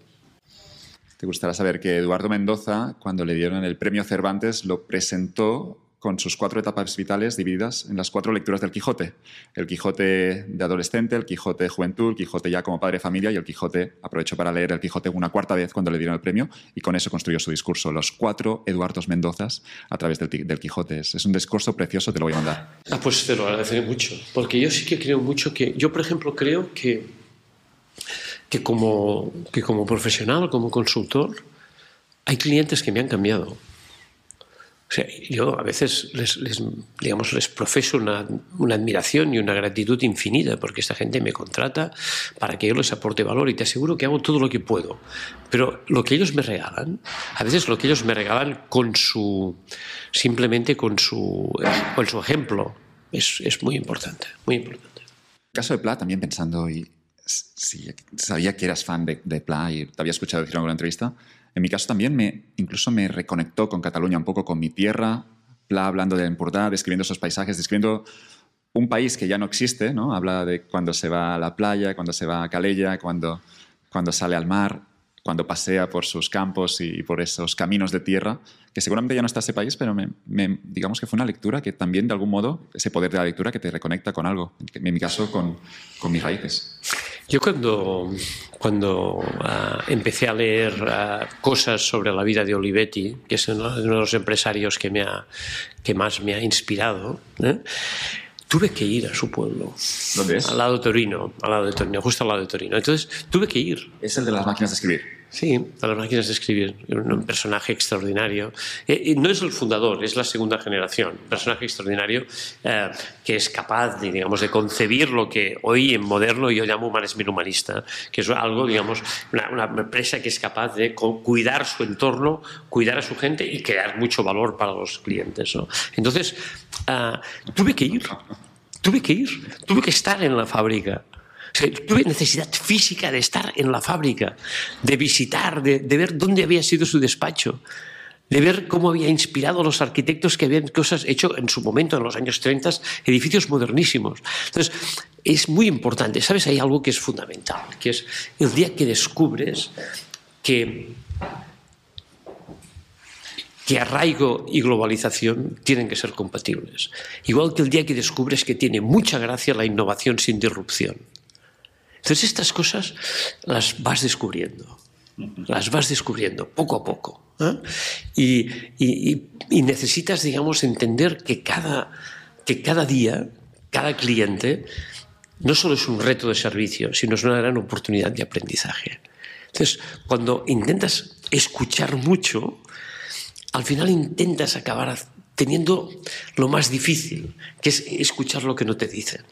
Te gustará saber que Eduardo Mendoza, cuando le dieron el premio Cervantes, lo presentó con sus cuatro etapas vitales divididas en las cuatro lecturas del Quijote. El Quijote de adolescente, el Quijote de juventud, el Quijote ya como padre de familia y el Quijote, aprovecho para leer el Quijote una cuarta vez cuando le dieron el premio y con eso construyó su discurso. Los cuatro Eduardos Mendozas a través del, del Quijote. Es, es, un discurso precioso, te lo voy a mandar. Ah, pues te lo agradeceré mucho, porque yo sí que creo mucho que, yo por ejemplo creo que que como, que como profesional, como consultor, hay clientes que me han cambiado. O sea, yo a veces les, les, digamos, les profeso una, una, admiración y una gratitud infinita porque esta gente me contrata para que yo les aporte valor y te aseguro que hago todo lo que puedo. Pero lo que ellos me regalan, a veces lo que ellos me regalan con su, simplemente con su, con su ejemplo, es, es muy importante, muy importante. El caso de Pla, también pensando y sí, sabía que eras fan de, de Pla y te había escuchado decir en alguna entrevista. En mi caso también me, incluso me reconectó con Cataluña un poco, con mi tierra, Pla hablando de Empordà, describiendo esos paisajes, describiendo un país que ya no existe, ¿no? Habla de cuando se va a la playa, cuando se va a Calella, cuando, cuando sale al mar, cuando pasea por sus campos y por esos caminos de tierra, que seguramente ya no está ese país, pero me, me, digamos que fue una lectura que también de algún modo, ese poder de la lectura que te reconecta con algo, en mi caso con, con mis raíces. Yo cuando, cuando uh, empecé a leer uh, cosas sobre la vida de Olivetti, que es uno de los empresarios que, me ha, que más me ha inspirado, ¿eh? tuve que ir a su pueblo. ¿Dónde es? Al lado de Torino, al lado de Torino, justo al lado de Torino. Entonces tuve que ir. Es el de las máquinas de escribir. Sí, a las máquinas de escribir. Un personaje extraordinario. Eh, no es el fundador, es la segunda generación. Un personaje extraordinario eh, que es capaz, de, digamos, de concebir lo que hoy en moderno yo llamo management humanista, que es algo, digamos, una, empresa que es capaz de cuidar su entorno, cuidar a su gente y crear mucho valor para los clientes. Entonces, uh, tuve que ir. Tuve que ir, tuve que estar en la fábrica. Tuve necesidad física de estar en la fábrica, de visitar, de, de, ver dónde había sido su despacho, de ver cómo había inspirado a los arquitectos que habían cosas hecho en su momento, en los años 30, edificios modernísimos. Entonces, es muy importante. ¿Sabes? Hay algo que es fundamental, que es el día que descubres que que arraigo y globalización tienen que ser compatibles. Igual que el día que descubres que tiene mucha gracia la innovación sin disrupción. Entonces estas cosas las vas descubriendo, las vas descubriendo poco a poco. ¿eh? Y, y, necesitas, digamos, entender que cada, que cada día, cada cliente, no solo es un reto de servicio, sino es una gran oportunidad de aprendizaje. Entonces, cuando intentas escuchar mucho, al final intentas acabar teniendo lo más difícil, que es escuchar lo que no te dicen.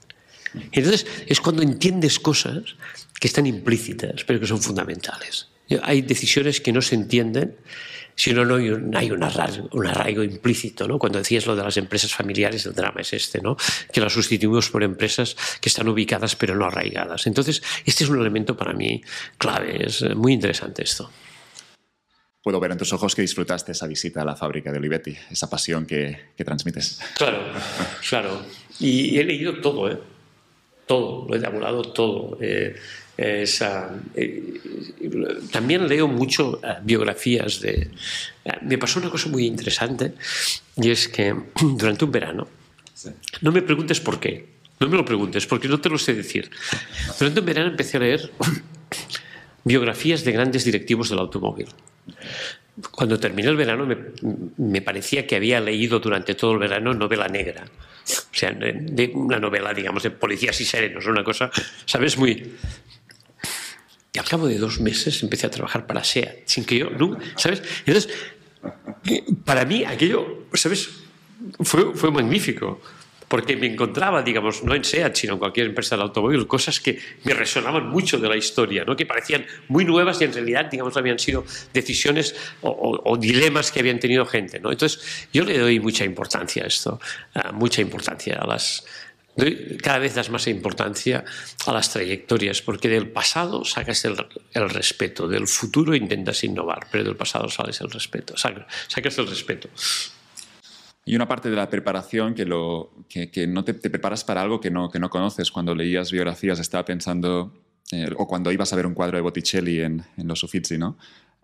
Entonces es cuando entiendes cosas que están implícitas, pero que son fundamentales. Hay decisiones que no se entienden si no, no hay un, hay un, arraigo, un arraigo implícito. ¿no? Cuando decías lo de las empresas familiares, el drama es este, ¿no? que las sustituimos por empresas que están ubicadas pero no arraigadas. Entonces, este es un elemento para mí clave, es muy interesante esto puedo ver en tus ojos que disfrutaste esa visita a la fábrica de Olivetti, esa pasión que, que transmites. Claro, claro. Y he leído todo, ¿eh? Todo, lo he elaborado todo. Eh, esa, eh, también leo mucho eh, biografías de... Eh, me pasó una cosa muy interesante y es que durante un verano, sí. no me preguntes por qué, No me lo preguntes, porque no te lo sé decir. Durante un verano empecé a leer biografías de grandes directivos del automóvil. Cuando terminé el verano me, me, parecía que había leído durante todo el verano novela negra. O sea, de una novela, digamos, de policías y serenos, una cosa, ¿sabes? Muy... Y al cabo de dos meses empecé a trabajar para SEA, sin que yo, ¿no? ¿sabes? Entonces, para mí aquello, ¿sabes? Fue, fue magnífico porque me encontraba, digamos, no en SEAT, sino en cualquier empresa del automóvil, cosas que me resonaban mucho de la historia, ¿no? que parecían muy nuevas y en realidad, digamos, habían sido decisiones o, dilemas que habían tenido gente. ¿no? Entonces, yo le doy mucha importancia a esto, mucha importancia a las... Doy cada vez das más importancia a las trayectorias, porque del pasado sacas el, el respeto, del futuro intentas innovar, pero del pasado sales el respeto, sacas el respeto. Y una parte de la preparación que, lo, que, no te, preparas para algo que no, que no conoces. Cuando leías biografías estaba pensando, eh, o cuando ibas a ver un cuadro de Botticelli en, en los Uffizi, ¿no?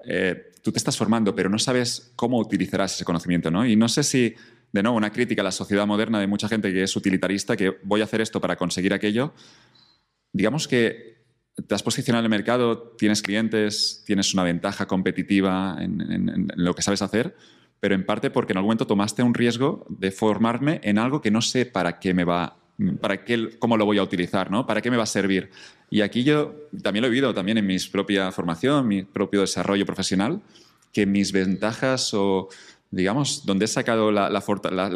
Eh, tú te estás formando, pero no sabes cómo utilizarás ese conocimiento, ¿no? Y no sé si, de nuevo, una crítica a la sociedad moderna de mucha gente que es utilitarista, que voy a hacer esto para conseguir aquello. Digamos que te has posicionado en el mercado, tienes clientes, tienes una ventaja competitiva en, en lo que sabes hacer, pero en parte porque en algún momento tomaste un riesgo de formarme en algo que no sé para qué me va, para qué, cómo lo voy a utilizar, ¿no? ¿Para qué me va a servir? Y aquí yo también lo he vivido también en mi propia formación, mi propio desarrollo profesional, que mis ventajas o digamos, donde he sacado la,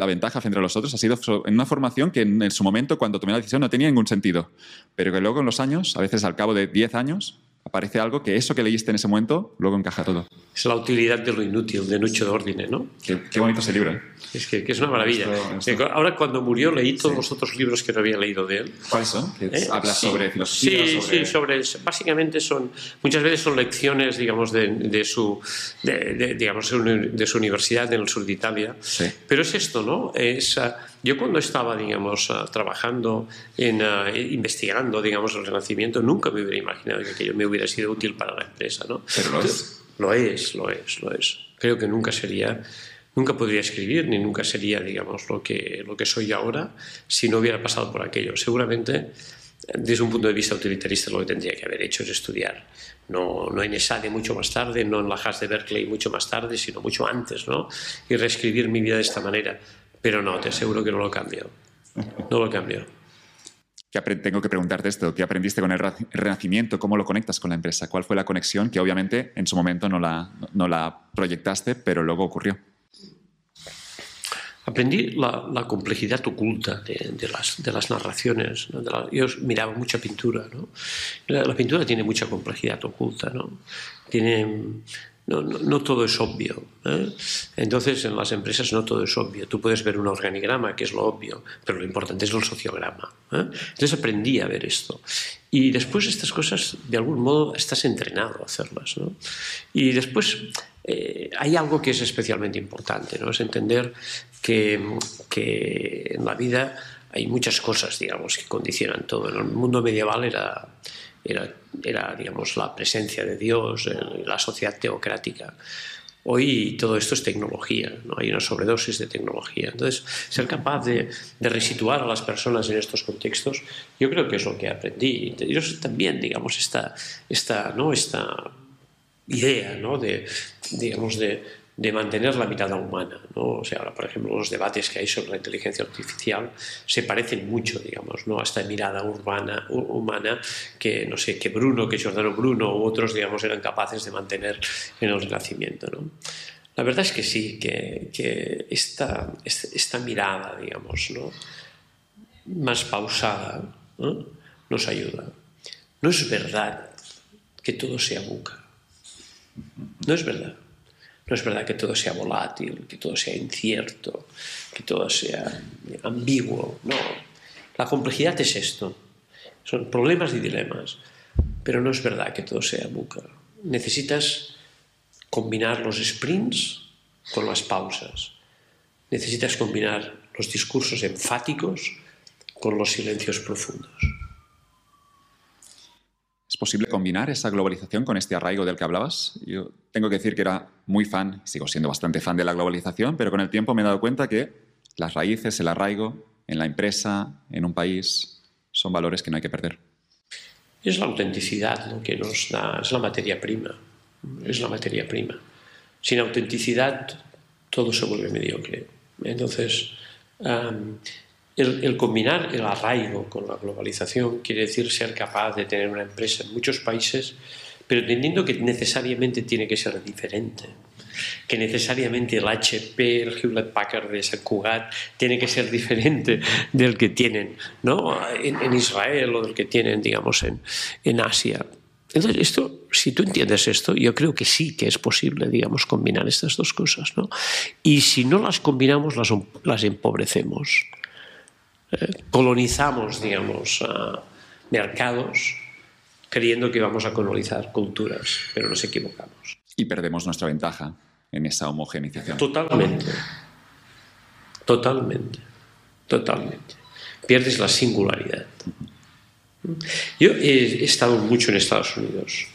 ventaja frente a los otros ha sido en una formación que en, en, su momento, cuando tomé la decisión, no tenía ningún sentido. Pero que luego en los años, a veces al cabo de 10 años, aparece algo que eso que leíste en ese momento luego encaja todo. Es la utilidad de lo inútil, de Nucho de Ordine, ¿no? Qué, bonito ese libro. ¿eh? Es que, es una maravilla. Ahora cuando murió leí todos los otros libros que no había leído de él. ¿Cuáles son? ¿Eh? Habla sobre filosofía. Sí, sí, sobre, básicamente son, muchas veces son lecciones, digamos, de, de su, de, digamos, de su universidad en el sur de Italia. Sí. Pero es esto, ¿no? Es... Yo cuando estaba, digamos, uh, trabajando, en, uh, investigando, digamos, el Renacimiento, nunca me hubiera imaginado que aquello me hubiera sido útil para la empresa, ¿no? Pero lo es. Lo es, lo es, lo es. Creo que nunca sería, nunca podría escribir, ni nunca sería, digamos, lo que, lo que soy ahora si no hubiera pasado por aquello. Seguramente, desde un punto de vista utilitarista, lo que tendría que haber hecho es estudiar. No, no en ESADE mucho más tarde, no en la Haas de Berkeley mucho más tarde, sino mucho antes, ¿no? Y reescribir mi vida de esta manera. Pero no, te aseguro que no lo cambio. No lo cambio tengo que preguntarte esto, ¿qué aprendiste con el renacimiento? ¿Cómo lo conectas con la empresa? ¿Cuál fue la conexión que obviamente en su momento no la, no la proyectaste, pero luego ocurrió? Aprendí la, la complejidad oculta de, de, las, de las, narraciones. ¿no? La, yo miraba mucha pintura. ¿no? La, la, pintura tiene mucha complejidad oculta. ¿no? Tiene no, todo es obvio. ¿eh? Entonces, en las empresas no todo es obvio. Tú puedes ver un organigrama, que es lo obvio, pero lo importante es el sociograma. ¿eh? Entonces aprendí a ver esto. Y después estas cosas, de algún modo, estás entrenado a hacerlas. Y después eh, hay algo que es especialmente importante, ¿no? es entender que, que en la vida hay muchas cosas, digamos, que condicionan todo. En el mundo medieval era era, digamos, la presencia de Dios en la sociedad teocrática. Hoy todo esto es tecnología, ¿no? hay una sobredosis de tecnología. Entonces, ser capaz de, de, resituar a las personas en estos contextos, yo creo que es lo que aprendí. Yo también, digamos, esta, esta, ¿no? esta idea ¿no? de, digamos, de, de mantener la mirada humana. ¿no? O sea, ahora, por ejemplo, los debates que hay sobre la inteligencia artificial se parecen mucho, digamos, ¿no? a esta mirada urbana, humana que, no sé, que Bruno, que Giordano Bruno u otros, digamos, eran capaces de mantener en el Renacimiento. ¿no? La verdad es que sí, que, que esta, esta, mirada, digamos, ¿no? más pausada, ¿no? nos ayuda. No es verdad que todo sea buca. No es verdad. No es verdad que todo sea volátil, que todo sea incierto, que todo sea ambiguo. No. La complejidad es esto. Son problemas y dilemas. Pero no es verdad que todo sea buca. Necesitas combinar los sprints con las pausas. Necesitas combinar los discursos enfáticos con los silencios profundos. ¿Es posible combinar esa globalización con este arraigo del que hablabas? Yo tengo que decir que era muy fan, sigo siendo bastante fan de la globalización, pero con el tiempo me he dado cuenta que las raíces, el arraigo, en la empresa, en un país, son valores que no hay que perder. Es la autenticidad lo que nos da, es la materia prima, es la materia prima. Sin autenticidad todo se vuelve mediocre. Entonces, el, combinar el arraigo con la globalización quiere decir ser capaz de tener una empresa en muchos países, pero entendiendo que necesariamente tiene que ser diferente que necesariamente el HP, el Hewlett Packard de San Cugat tiene que ser diferente del que tienen ¿no? en, Israel o del que tienen, digamos, en, en Asia. Entonces, esto, si tú entiendes esto, yo creo que sí que es posible, digamos, combinar estas dos cosas, ¿no? Y si no las combinamos, las, las empobrecemos. Eh, colonizamos, digamos, mercados creyendo que vamos a colonizar culturas, pero nos equivocamos. Y perdemos nuestra ventaja en esa homogeneización. Totalmente. Totalmente. Totalmente. Pierdes la singularidad. Yo he estado mucho en Estados Unidos.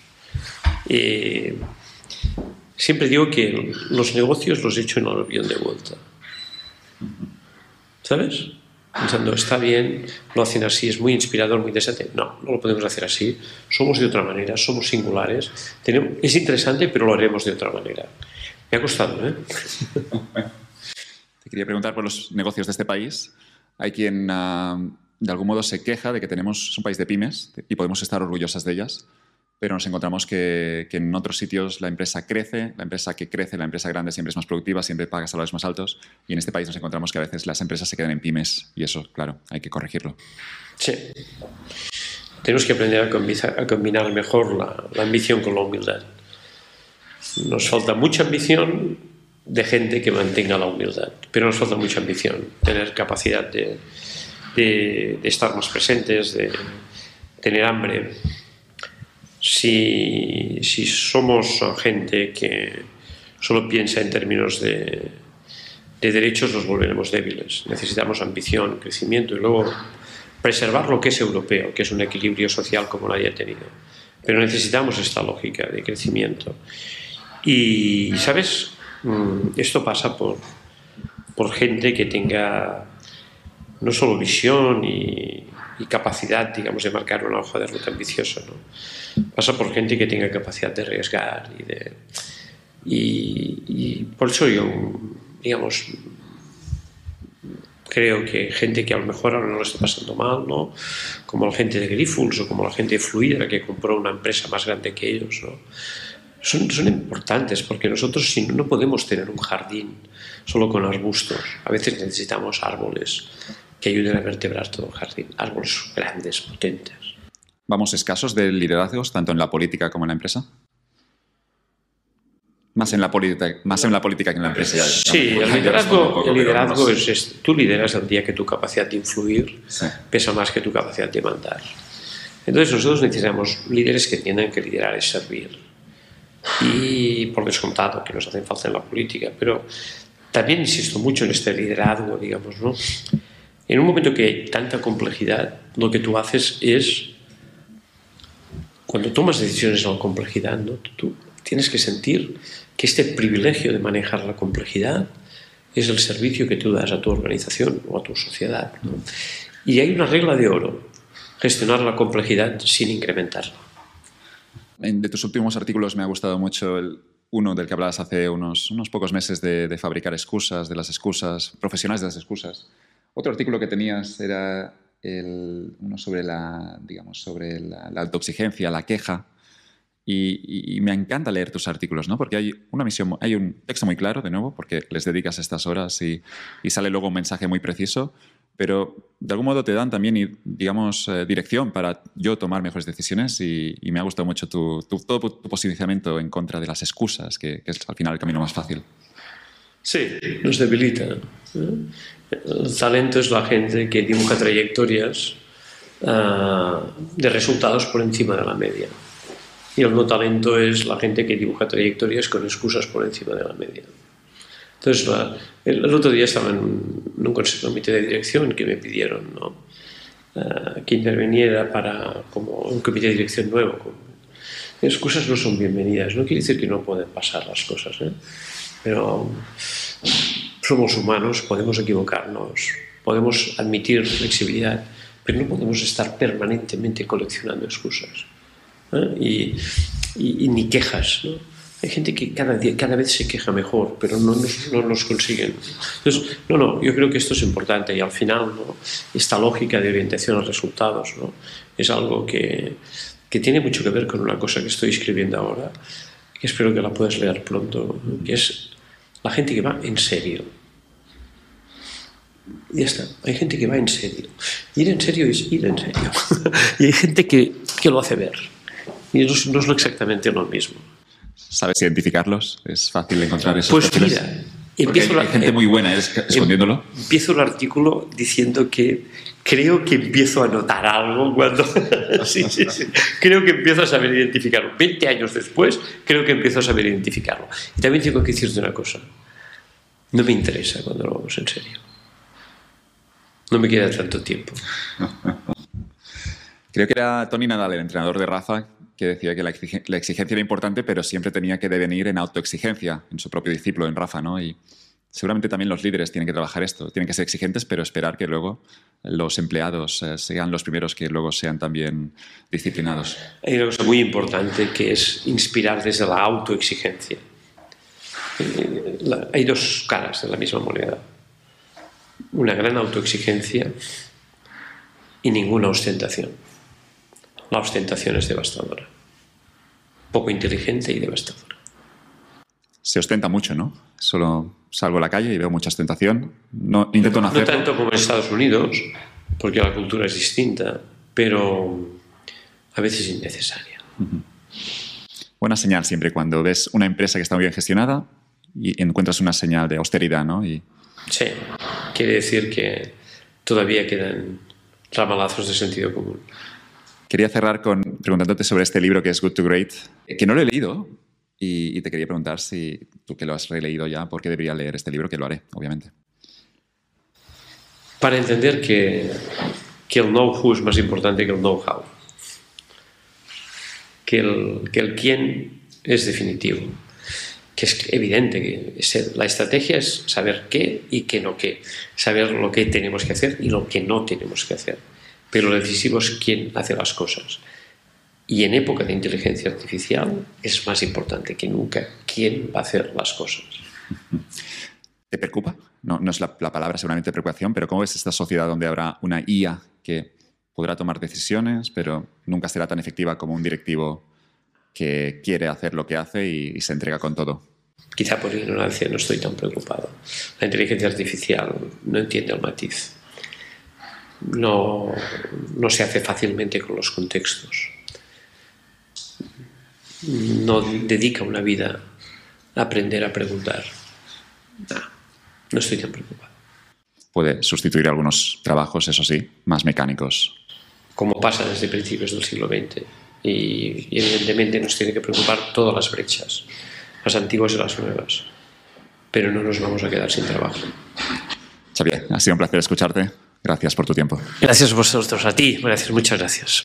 Eh, siempre digo que los negocios los he hecho en el avión de vuelta. ¿Sabes? Pensando, está bien, lo hacen así, es muy inspirador, muy interesante. No, no lo podemos hacer así. Somos de otra manera, somos singulares. Es interesante, pero lo haremos de otra manera. Me ha costado, ¿eh? Te quería preguntar por los negocios de este país. Hay quien ah, de algún modo se queja de que tenemos un país de pymes y podemos estar orgullosas de ellas pero nos encontramos que, en otros sitios la empresa crece, la empresa que crece, la empresa grande siempre es más productiva, siempre paga salarios más altos, y en este país nos encontramos que a veces las empresas se quedan en pymes, y eso, claro, hay que corregirlo. Sí. Tenemos que aprender a combinar, mejor la, ambición con la humildad. Nos falta mucha ambición de gente que mantenga la humildad, pero nos falta mucha ambición, tener capacidad de, de estar más presentes, de tener hambre si, si somos gente que solo piensa en términos de, de derechos, nos volveremos débiles. Necesitamos ambición, crecimiento y luego preservar lo que es europeo, que es un equilibrio social como nadie ha tenido. Pero necesitamos esta lógica de crecimiento. Y, ¿sabes? Mm, esto pasa por, por gente que tenga no solo visión y, y capacidad, digamos, de marcar una hoja de ruta ambiciosa, ¿no? Pasa por gente que tenga capacidad de arriesgar y por eso yo, digamos, creo que gente que a lo mejor ahora no lo está pasando mal, ¿no? como la gente de Grifols o como la gente de Fluida que compró una empresa más grande que ellos, son, son importantes porque nosotros si no, no podemos tener un jardín solo con arbustos, a veces necesitamos árboles que ayuden a vertebrar todo el jardín, árboles grandes, potentes vamos escasos de liderazgos, tanto en la política como en la empresa? Más en la, política, más en la política que en la empresa. sí, el liderazgo, el liderazgo es, tú lideras el día que tu capacidad de influir pesa más que tu capacidad de mandar. Entonces nosotros necesitamos líderes que entiendan que liderar es servir. Y por descontado que nos hacen falta en la política, pero también insisto mucho en este liderazgo, digamos, ¿no? En un momento que hay tanta complejidad, lo que tú haces es cuando tomas decisiones en la complejidad, ¿no? tú tienes que sentir que este privilegio de manejar la complejidad es el servicio que tú das a tu organización o a tu sociedad. Y hay una regla de oro, gestionar la complejidad sin incrementarla. De tus últimos artículos me ha gustado mucho el, uno del que hablabas hace unos, unos pocos meses de, de, fabricar excusas, de las excusas, profesionales de las excusas. Otro artículo que tenías era uno sobre la, digamos, sobre la, autoexigencia, la queja. Y, me encanta leer tus artículos, ¿no? Porque hay una misión, hay un texto muy claro, de nuevo, porque les dedicas estas horas y, sale luego un mensaje muy preciso, pero de algún modo te dan también, digamos, eh, dirección para yo tomar mejores decisiones y, me ha gustado mucho tu, todo tu posicionamiento en contra de las excusas, que, es al final el camino más fácil. Sí, nos debilita. El talento es la gente que dibuja trayectorias uh, de resultados por encima de la media. Y el no talento es la gente que dibuja trayectorias con excusas por encima de la media. Entonces, la, el, el, otro día estaba en un, en un comité de dirección que me pidieron ¿no? uh, que interviniera para como un comité de dirección nuevo. Excusas no son bienvenidas, no quiere decir que no pueden pasar las cosas, ¿eh? pero somos humanos, podemos equivocarnos podemos admitir flexibilidad, pero no podemos estar permanentemente coleccionando excusas y, y, y, ni quejas. ¿no? Hay gente que cada, día, cada vez se queja mejor, pero no nos, no nos consiguen. Entonces, no, no, yo creo que esto es importante y al final ¿no? esta lógica de orientación a resultados ¿no? es algo que, que tiene mucho que ver con una cosa que estoy escribiendo ahora, que espero que la puedas leer pronto, que es la gente que va en serio. Ya está, hay gente que va en serio. Ir en serio es ir en serio. y hay gente que, que lo hace ver. Y no, no es exactamente lo mismo. ¿Sabes identificarlos? ¿Es fácil encontrar esos Pues perfiles? mira, empiezo hay, gente muy buena ¿eh? es- escondiéndolo. Empiezo el artículo diciendo que creo que empiezo a notar algo cuando... sí, sí, sí. Creo que empiezo a saber identificarlo. 20 años después, creo que empiezo a saber identificarlo. Y también tengo que decirte una cosa. No me interesa cuando lo vamos en serio. No me queda tanto tiempo. Creo que era Tony Nadal, el entrenador de Rafa, que decía que la exige- la exigencia era importante, pero siempre tenía que devenir en autoexigencia, en su propio discípulo, en Rafa, ¿no? Y seguramente también los líderes tienen que trabajar esto. Tienen que ser exigentes, pero esperar que luego los empleados eh, sean los primeros que luego sean también disciplinados. Hay una cosa muy importante que es inspirar desde la autoexigencia. Eh, hay dos caras de la misma moneda. Una gran autoexigencia y ninguna ostentación. La ostentación es devastadora. Poco inteligente y devastadora. Se ostenta mucho, ¿no? Solo salgo a la calle y veo mucha ostentación. No, intento no No tanto como en Estados Unidos, porque la cultura es distinta, pero a veces innecesaria. Buena señal siempre cuando ves una empresa que está muy bien gestionada y encuentras una señal de austeridad, ¿no? Y Sí, quiere decir que todavía quedan ramalazos de sentido común. Quería cerrar con preguntándote sobre este libro que es Good to Great, eh, que no lo he leído y, te quería preguntar si tú que lo has releído ya, ¿por qué debería leer este libro? Que lo haré, obviamente. Para entender que, que el know-who es más importante que el know-how. Que el, que el quién es definitivo. Que es evidente que la estrategia es saber qué y qué no qué. Saber lo que tenemos que hacer y lo que no tenemos que hacer. Pero lo decisivo es quién hace las cosas. Y en época de inteligencia artificial es más importante que nunca quién va a hacer las cosas. ¿Te preocupa? No, no es la, la palabra seguramente preocupación, pero ¿cómo ves esta sociedad donde habrá una IA que podrá tomar decisiones, pero nunca será tan efectiva como un directivo que quiere hacer lo que hace y, y se entrega con todo? Quizá por ignorancia no estoy tan preocupado. La inteligencia artificial no entiende el matiz. No, no se hace fácilmente con los contextos. No dedica una vida a aprender a preguntar. No, no estoy tan preocupado. Puede sustituir algunos trabajos, eso sí, más mecánicos. Como pasa desde principios del siglo XX. Y, y evidentemente nos tiene que preocupar todas las brechas, las antiguas y las nuevas. Pero no nos vamos a quedar sin trabajo. Xavier, ha sido un placer escucharte. Gracias por tu tiempo. Gracias a vosotros, a ti. Gracias, muchas gracias.